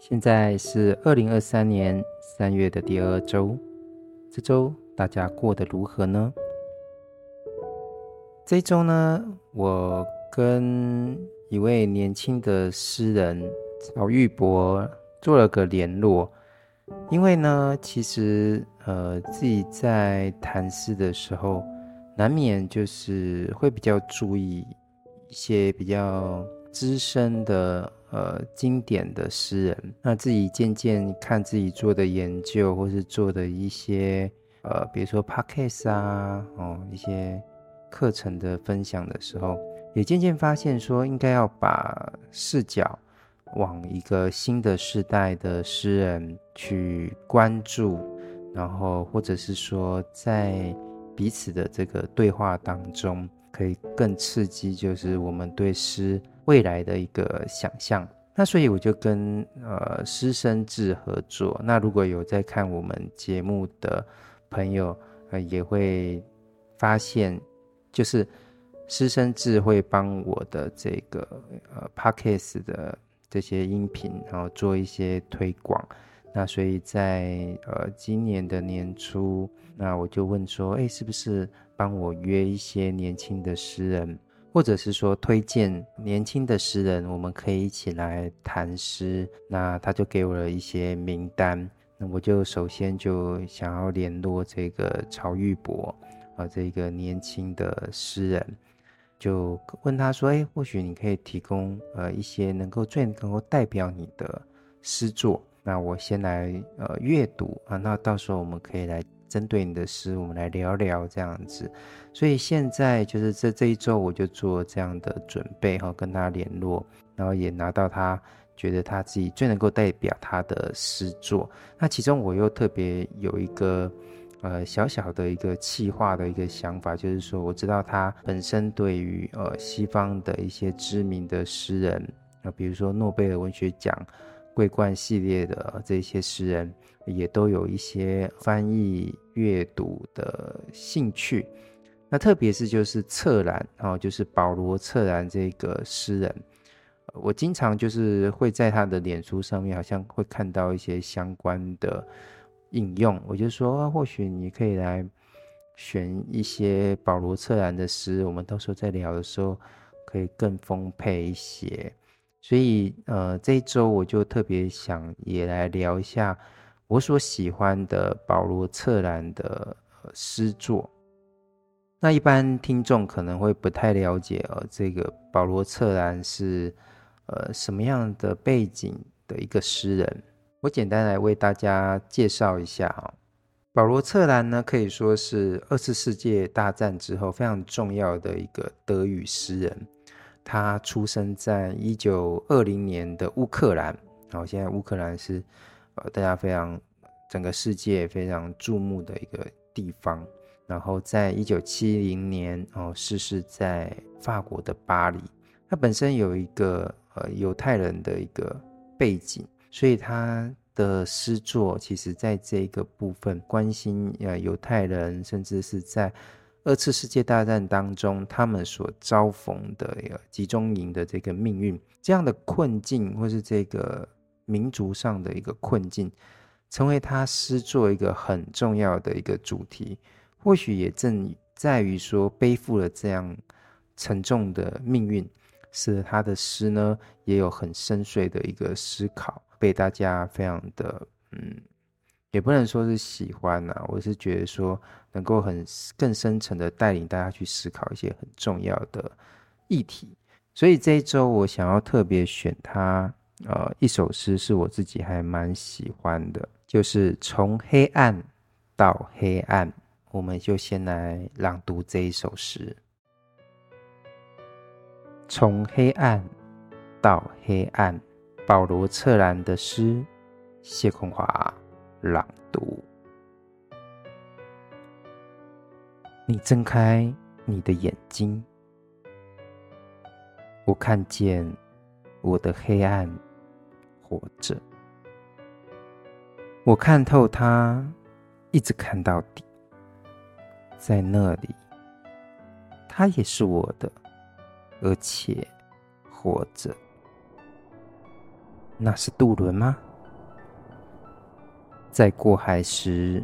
现在是二零二三年三月的第二周，这周大家过得如何呢？这周呢，我跟一位年轻的诗人曹玉博做了个联络，因为呢，其实呃自己在谈诗的时候，难免就是会比较注意一些比较资深的。呃，经典的诗人，那自己渐渐看自己做的研究，或是做的一些呃，比如说 podcast 啊，哦，一些课程的分享的时候，也渐渐发现说，应该要把视角往一个新的世代的诗人去关注，然后或者是说，在彼此的这个对话当中，可以更刺激，就是我们对诗。未来的一个想象，那所以我就跟呃诗生志合作。那如果有在看我们节目的朋友，呃，也会发现，就是诗生志会帮我的这个呃 Podcast 的这些音频，然后做一些推广。那所以在呃今年的年初，那我就问说，哎，是不是帮我约一些年轻的诗人？或者是说推荐年轻的诗人，我们可以一起来谈诗。那他就给我了一些名单，那我就首先就想要联络这个曹玉博啊，这个年轻的诗人，就问他说：“哎，或许你可以提供呃一些能够最能够代表你的诗作，那我先来呃阅读啊，那到时候我们可以来。”针对你的诗，我们来聊聊这样子。所以现在就是这这一周，我就做这样的准备哈，跟他联络，然后也拿到他觉得他自己最能够代表他的诗作。那其中我又特别有一个呃小小的一个企划的一个想法，就是说我知道他本身对于呃西方的一些知名的诗人啊，比如说诺贝尔文学奖。桂冠系列的这些诗人也都有一些翻译阅读的兴趣，那特别是就是策兰啊，就是保罗策兰这个诗人，我经常就是会在他的脸书上面好像会看到一些相关的引用，我就说或许你可以来选一些保罗策兰的诗，我们到时候在聊的时候可以更丰沛一些。所以，呃，这一周我就特别想也来聊一下我所喜欢的保罗策兰的诗作。那一般听众可能会不太了解呃，这个保罗策兰是呃什么样的背景的一个诗人？我简单来为大家介绍一下哈。保罗策兰呢，可以说是二次世界大战之后非常重要的一个德语诗人。他出生在一九二零年的乌克兰，然后现在乌克兰是呃大家非常整个世界非常注目的一个地方。然后在一九七零年哦逝世在法国的巴黎。他本身有一个呃犹太人的一个背景，所以他的诗作其实在这个部分关心呃犹太人，甚至是在。二次世界大战当中，他们所遭逢的一个集中营的这个命运，这样的困境，或是这个民族上的一个困境，成为他诗作一个很重要的一个主题。或许也正在于说，背负了这样沉重的命运，使得他的诗呢，也有很深邃的一个思考，被大家非常的嗯。也不能说是喜欢呐、我是觉得说能够很更深层的带领大家去思考一些很重要的议题，所以这一周我想要特别选他呃一首诗是我自己还蛮喜欢的，就是从黑暗到黑暗，我们就先来朗读这一首诗。从黑暗到黑暗，保罗策兰的诗，谢坤华。朗读。你睁开你的眼睛，我看见我的黑暗活着，我看透他，一直看到底，在那里，他也是我的，而且活着。那是渡轮吗？在过海时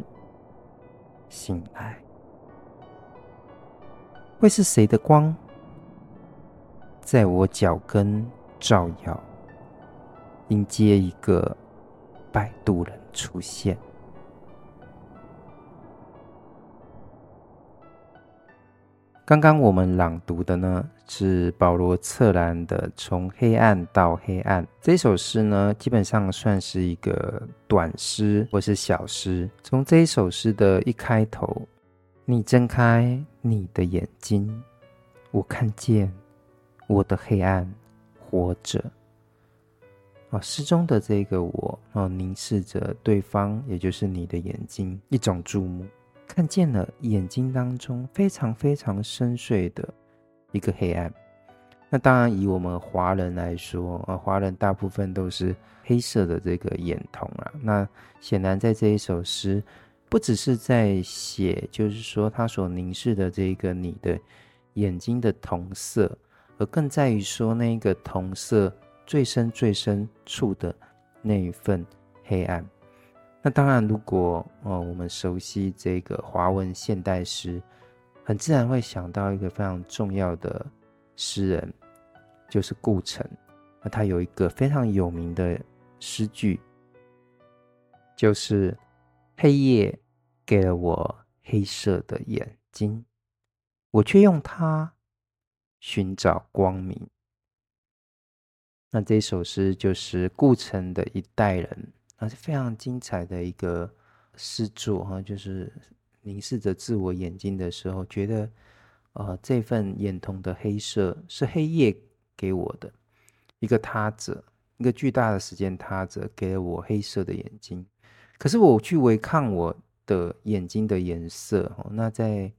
醒来，会是谁的光在我脚跟照耀，迎接一个摆渡人出现？刚刚我们朗读的呢，是保罗·策兰的《从黑暗到黑暗》这首诗呢，基本上算是一个短诗或是小诗。从这一首诗的一开头，你睁开你的眼睛，我看见我的黑暗活着。啊，诗中的这个我啊，凝视着对方，也就是你的眼睛，一种注目。看见了眼睛当中非常非常深邃的一个黑暗。那当然，以我们华人来说，啊，华人大部分都是黑色的这个眼瞳啊。那显然，在这一首诗，不只是在写，就是说他所凝视的这个你的眼睛的瞳色，而更在于说那个瞳色最深最深处的那一份黑暗。那当然，如果呃我们熟悉这个华文现代诗，很自然会想到一个非常重要的诗人，就是顾城。那他有一个非常有名的诗句，就是“黑夜给了我黑色的眼睛，我却用它寻找光明。”那这首诗就是顾城的一代人。那是非常精彩的一个诗作哈，就是凝视着自我眼睛的时候，觉得呃这份眼瞳的黑色是黑夜给我的一个他者，一个巨大的时间他者给了我黑色的眼睛，可是我去违抗我的眼睛的颜色。那在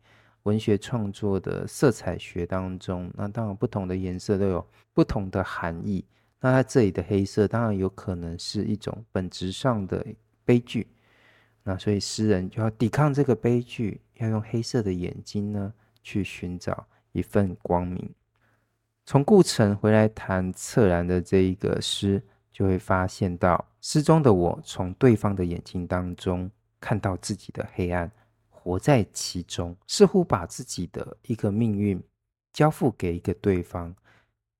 文学创作的色彩学当中，那当然不同的颜色都有不同的含义。那它这里的黑色当然有可能是一种本质上的悲剧，那所以诗人就要抵抗这个悲剧，要用黑色的眼睛呢去寻找一份光明。从顾城回来谈策兰的这一个诗，就会发现到诗中的我从对方的眼睛当中看到自己的黑暗，活在其中，似乎把自己的一个命运交付给一个对方。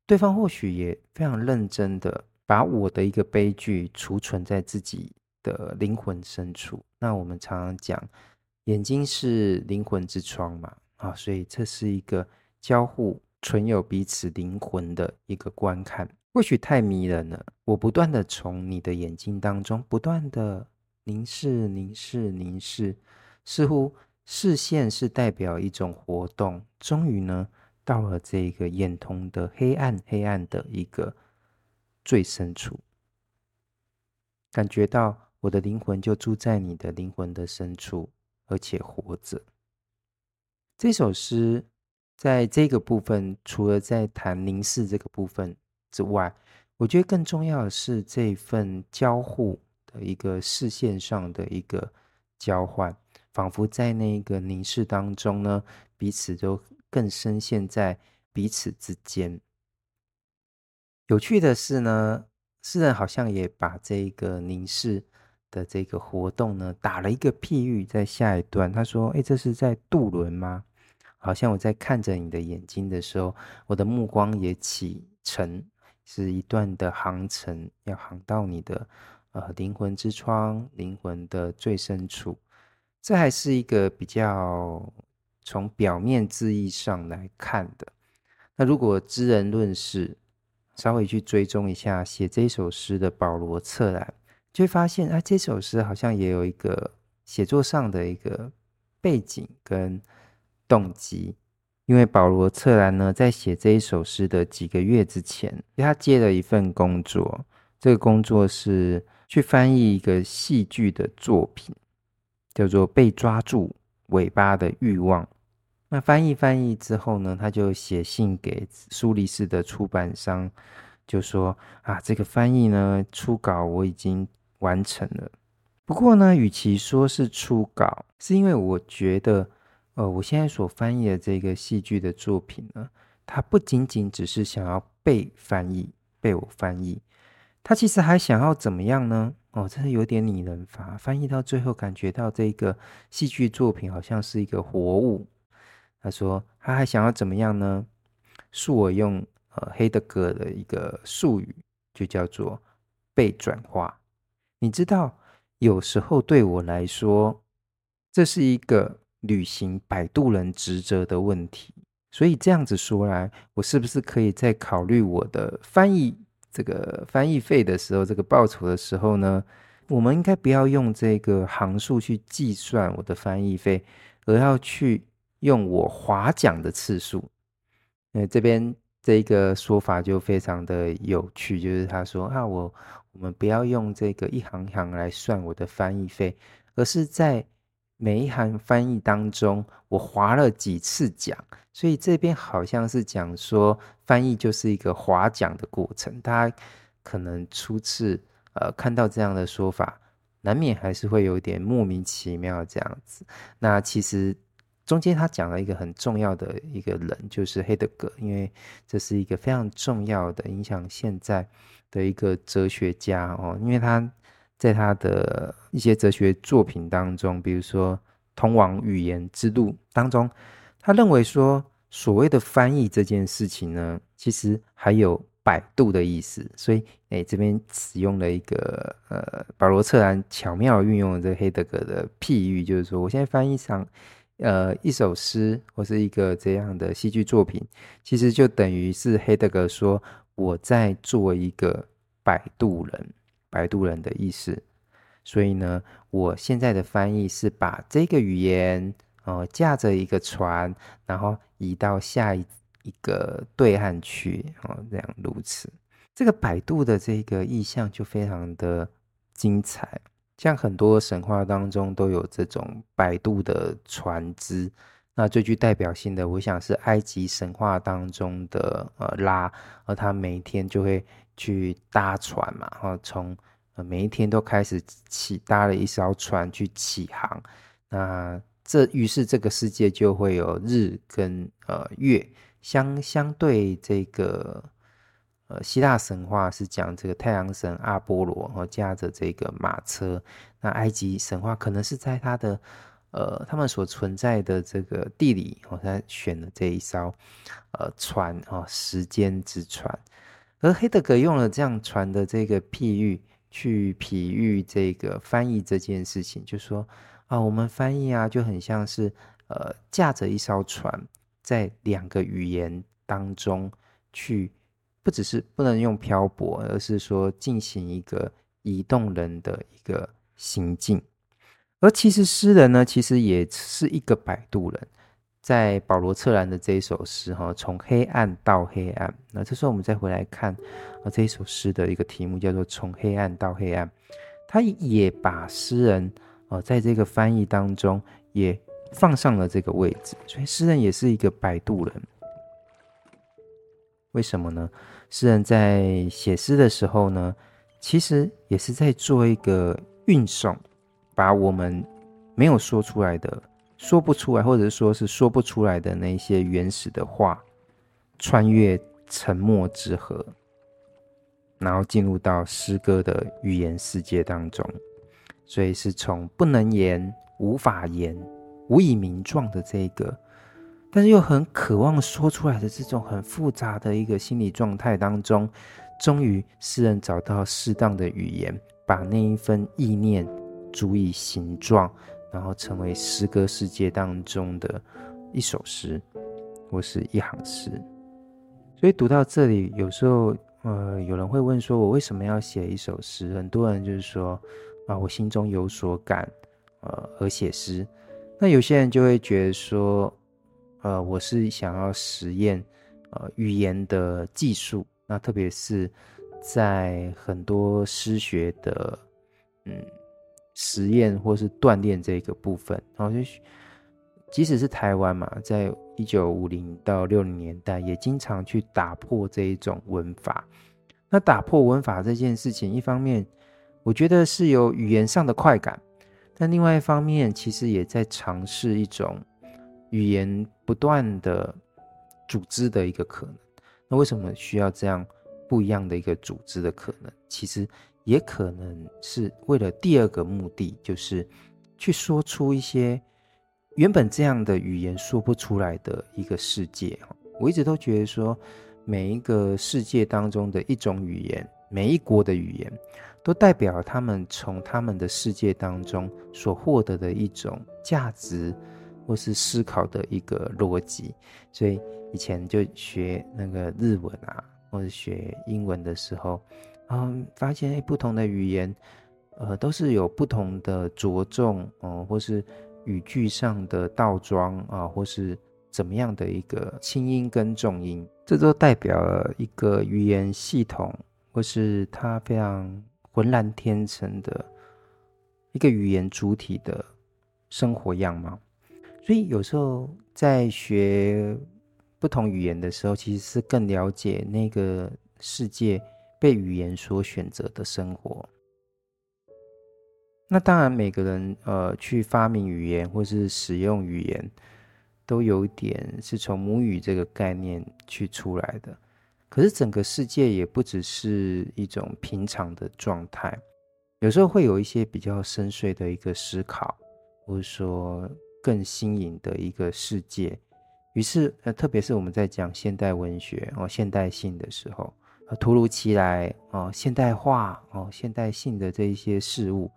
对方或许也非常认真的把我的一个悲剧储存在自己的灵魂深处。那我们常常讲，眼睛是灵魂之窗嘛，啊，所以这是一个交互存有彼此灵魂的一个观看。或许太迷人了，我不断的从你的眼睛当中不断的凝视、凝视、凝视，似乎视线是代表一种活动。终于呢。到了这个眼瞳的黑暗，黑暗的一个最深处，感觉到我的灵魂就住在你的灵魂的深处，而且活着。这首诗在这个部分，除了在谈凝视这个部分之外，我觉得更重要的是这份交互的一个视线上的一个交换，仿佛在那个凝视当中呢，彼此都。更深陷在彼此之间。有趣的是呢，诗人好像也把这个凝视的这个活动呢，打了一个譬喻，在下一段他说：“诶，这是在渡轮吗？好像我在看着你的眼睛的时候，我的目光也启程，是一段的航程，要航到你的呃灵魂之窗，灵魂的最深处。这还是一个比较。”从表面字义上来看的，那如果知人论事，稍微去追踪一下写这首诗的保罗·策兰，就会发现，啊，这首诗好像也有一个写作上的一个背景跟动机。因为保罗·策兰呢，在写这一首诗的几个月之前，他接了一份工作，这个工作是去翻译一个戏剧的作品，叫做《被抓住尾巴的欲望》。那翻译翻译之后呢，他就写信给苏黎世的出版商，就说啊，这个翻译呢，初稿我已经完成了。不过呢，与其说是初稿，是因为我觉得，呃，我现在所翻译的这个戏剧的作品呢，它不仅仅只是想要被翻译，被我翻译，它其实还想要怎么样呢？哦，真的有点拟人法。翻译到最后，感觉到这个戏剧作品好像是一个活物。他说他还想要怎么样呢？恕我用呃黑德格的一个术语，就叫做被转化。你知道，有时候对我来说，这是一个履行摆渡人职责的问题。所以这样子说来，我是不是可以在考虑我的翻译这个翻译费的时候，这个报酬的时候呢？我们应该不要用这个行数去计算我的翻译费，而要去用我划讲的次数。那这边这个说法就非常的有趣，就是他说啊，我我们不要用这个一行行来算我的翻译费，而是在。每一行翻译当中，我划了几次讲，所以这边好像是讲说翻译就是一个划讲的过程。大家可能初次呃看到这样的说法，难免还是会有点莫名其妙这样子。那其实中间他讲了一个很重要的一个人，就是黑德格，因为这是一个非常重要的影响现在的一个哲学家哦，因为他。在他的一些哲学作品当中，比如说《通往语言之路》当中，他认为说，所谓的翻译这件事情呢，其实还有百度的意思。所以，哎，这边使用了一个呃，保罗·策兰巧妙运用了这个黑德格的譬喻，就是说，我现在翻译上呃一首诗或是一个这样的戏剧作品，其实就等于是黑德格说我在做一个摆渡人。摆渡人的意思，所以呢，我现在的翻译是把这个语言，呃，驾着一个船，然后移到下一一个对岸去，哦，这样如此。这个摆渡的这个意象就非常的精彩，像很多神话当中都有这种摆渡的船只。那最具代表性的，我想是埃及神话当中的呃拉，而他每一天就会。去搭船嘛，然后从每一天都开始起搭了一艘船去起航。那这于是这个世界就会有日跟呃月相相对。这个呃希腊神话是讲这个太阳神阿波罗，然后驾着这个马车。那埃及神话可能是在他的呃他们所存在的这个地理，哦，他选了这一艘呃船哦，时间之船。而黑德格用了这样船的这个譬喻，去比喻这个翻译这件事情，就说啊，我们翻译啊，就很像是呃驾着一艘船，在两个语言当中去，不只是不能用漂泊，而是说进行一个移动人的一个行进。而其实诗人呢，其实也是一个摆渡人。在保罗·策兰的这一首诗哈，从黑暗到黑暗。那这时候我们再回来看啊，这一首诗的一个题目叫做《从黑暗到黑暗》，他也把诗人啊，在这个翻译当中也放上了这个位置，所以诗人也是一个摆渡人。为什么呢？诗人在写诗的时候呢，其实也是在做一个运送，把我们没有说出来的。说不出来，或者说是说不出来的那些原始的话，穿越沉默之河，然后进入到诗歌的语言世界当中。所以是从不能言、无法言、无以名状的这个，但是又很渴望说出来的这种很复杂的一个心理状态当中，终于诗人找到适当的语言，把那一份意念足以形状。然后成为诗歌世界当中的一首诗，或是一行诗。所以读到这里，有时候呃，有人会问说：“我为什么要写一首诗？”很多人就是说：“啊，我心中有所感，呃，而写诗。”那有些人就会觉得说：“呃，我是想要实验呃语言的技术。”那特别是在很多诗学的嗯。实验或是锻炼这个部分，然后就即使是台湾嘛，在一九五零到六零年代，也经常去打破这一种文法。那打破文法这件事情，一方面我觉得是有语言上的快感，但另外一方面，其实也在尝试一种语言不断的组织的一个可能。那为什么需要这样不一样的一个组织的可能，其实也可能是为了第二个目的，就是去说出一些原本这样的语言说不出来的一个世界。我一直都觉得说，每一个世界当中的一种语言，每一国的语言，都代表他们从他们的世界当中所获得的一种价值，或是思考的一个逻辑。所以以前就学那个日文啊。或者学英文的时候，嗯，发现诶，不同的语言，呃，都是有不同的着重哦、呃，或是语句上的倒装啊、或是怎么样的一个轻音跟重音，这都代表了一个语言系统，或是它非常浑然天成的一个语言主体的生活样貌。所以有时候在学。不同语言的时候，其实是更了解那个世界被语言所选择的生活。那当然，每个人呃去发明语言或是使用语言，都有点是从母语这个概念去出来的。可是整个世界也不只是一种平常的状态，有时候会有一些比较深邃的一个思考，或者说更新颖的一个世界。于是，呃，特别是我们在讲现代文学哦，现代性的时候，呃，突如其来哦，现代化哦，现代性的这一些事物，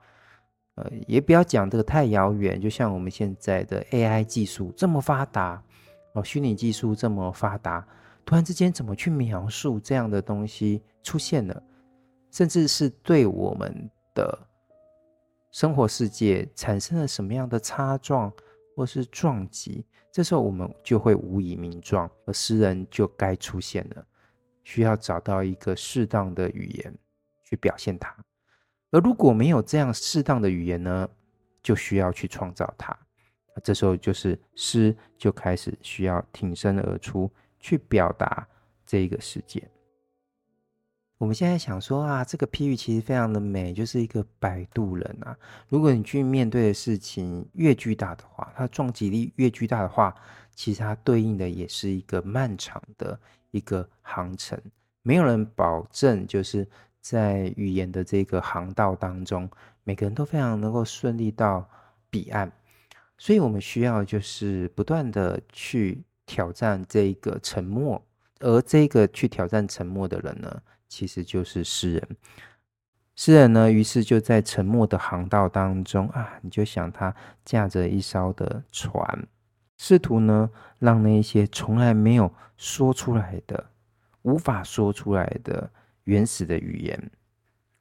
呃，也不要讲这个太遥远。就像我们现在的 AI 技术这么发达哦，虚拟技术这么发达，突然之间怎么去描述这样的东西出现了，甚至是对我们的生活世界产生了什么样的擦撞或是撞击？这时候我们就会无以名状，而诗人就该出现了，需要找到一个适当的语言去表现它。而如果没有这样适当的语言呢，就需要去创造它。这时候就是诗就开始需要挺身而出，去表达这个世界。我们现在想说啊，这个譬喻其实非常的美，就是一个摆渡人啊。如果你去面对的事情越巨大的话，它撞击力越巨大的话，其实它对应的也是一个漫长的一个航程。没有人保证就是在语言的这个航道当中，每个人都非常能够顺利到彼岸。所以我们需要就是不断的去挑战这个沉默，而这个去挑战沉默的人呢，其实就是诗人，诗人呢，于是就在沉默的航道当中啊，你就想他驾着一艘的船，试图呢让那些从来没有说出来的、无法说出来的原始的语言，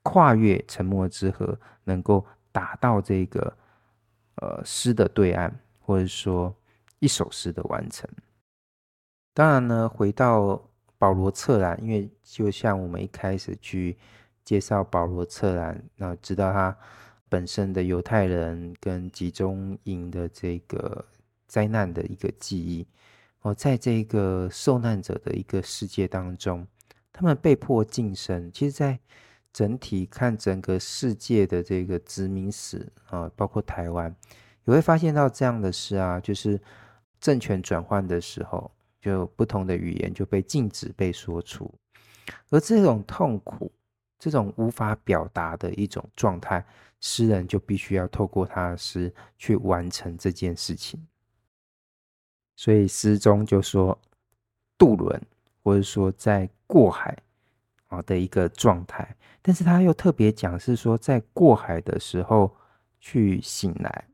跨越沉默之河，能够达到这个呃诗的对岸，或者说一首诗的完成。当然呢，回到。保罗·策兰，因为就像我们一开始去介绍保罗·策兰，那知道他本身的犹太人跟集中营的这个灾难的一个记忆哦，在这个受难者的一个世界当中，他们被迫噤声。其实，在整体看整个世界的这个殖民史啊，包括台湾，也会发现到这样的事啊，就是政权转换的时候。就不同的语言就被禁止被说出，而这种痛苦、这种无法表达的一种状态，诗人就必须要透过他的诗去完成这件事情。所以诗中就说渡轮，或者说在过海啊的一个状态，但是他又特别讲是说在过海的时候去醒来，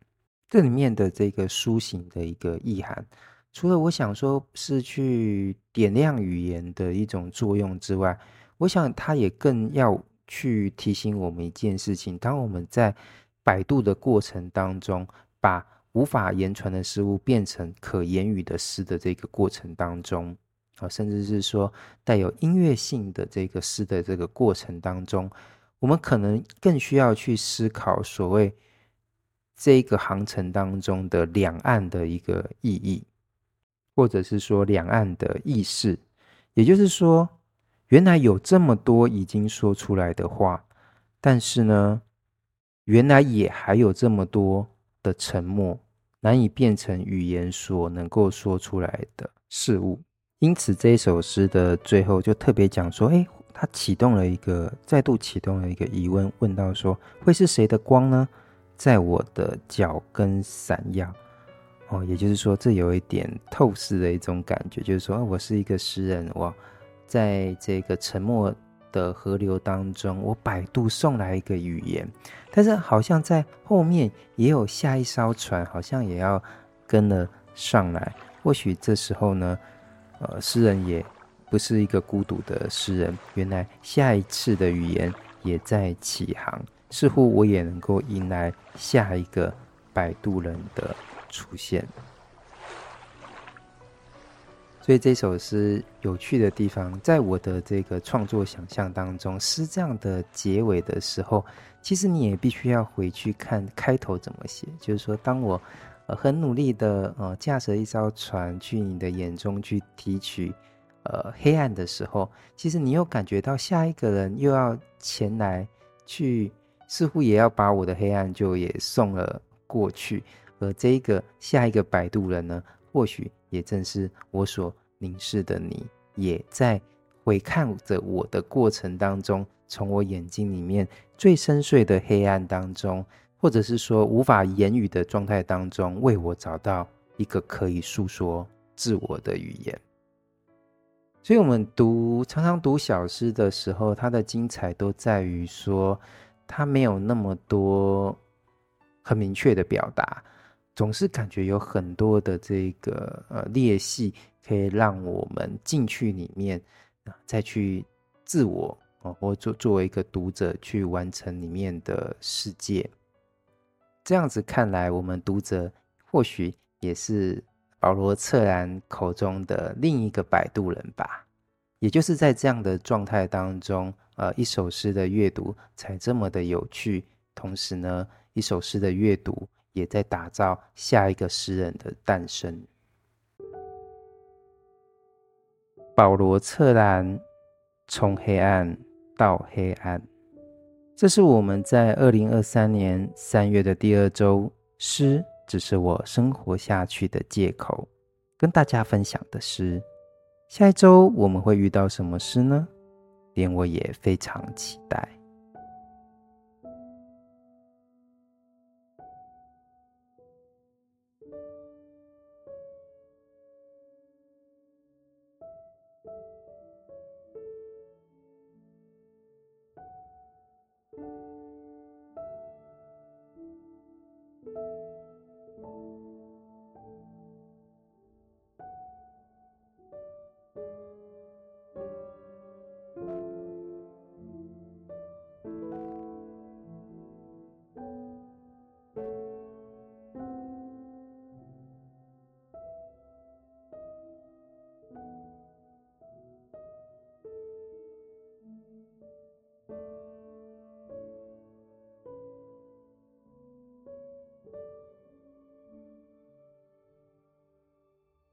这里面的这个苏醒的一个意涵。除了我想说是去点亮语言的一种作用之外，我想它也更要去提醒我们一件事情：当我们在摆渡的过程当中，把无法言传的事物变成可言语的诗的这个过程当中，啊，甚至是说带有音乐性的这个诗的这个过程当中，我们可能更需要去思考所谓这个航程当中的两岸的一个意义。或者是说两岸的意识，也就是说，原来有这么多已经说出来的话，但是呢，原来也还有这么多的沉默，难以变成语言所能够说出来的事物。因此，这一首诗的最后就特别讲说：“哎，他启动了一个，再度启动了一个疑问，问到说：会是谁的光呢？在我的脚跟闪耀。哦，也就是说，这有一点透视的一种感觉，就是说，我是一个诗人，我在这个沉默的河流当中，我摆渡送来一个语言，但是好像在后面也有下一艘船，好像也要跟了上来。或许这时候呢，呃，诗人也不是一个孤独的诗人，原来下一次的语言也在起航，似乎我也能够迎来下一个摆渡人的出现，所以这首诗有趣的地方，在我的这个创作想象当中，诗这样的结尾的时候，其实你也必须要回去看开头怎么写。就是说，当我呃很努力的呃驾驶一艘船去你的眼中去提取呃黑暗的时候，其实你又感觉到下一个人又要前来去，似乎也要把我的黑暗就也送了过去。而这一个下一个摆渡人呢，或许也正是我所凝视的你，也在回看着我的过程当中，从我眼睛里面最深邃的黑暗当中，或者是说无法言语的状态当中，为我找到一个可以诉说自我的语言。所以，我们读常常读小诗的时候，它的精彩都在于说，它没有那么多很明确的表达。总是感觉有很多的这个呃裂隙，可以让我们进去里面啊，再去自我啊，或作作为一个读者去完成里面的世界。这样子看来，我们读者或许也是保罗策兰口中的另一个摆渡人吧。也就是在这样的状态当中，呃，一首诗的阅读才这么的有趣。同时呢，一首诗的阅读。也在打造下一个诗人的诞生。保罗·策兰，从黑暗到黑暗，这是我们在二零二三年三月的第二周，诗只是我生活下去的借口，跟大家分享的诗。下一周我们会遇到什么诗呢？连我也非常期待。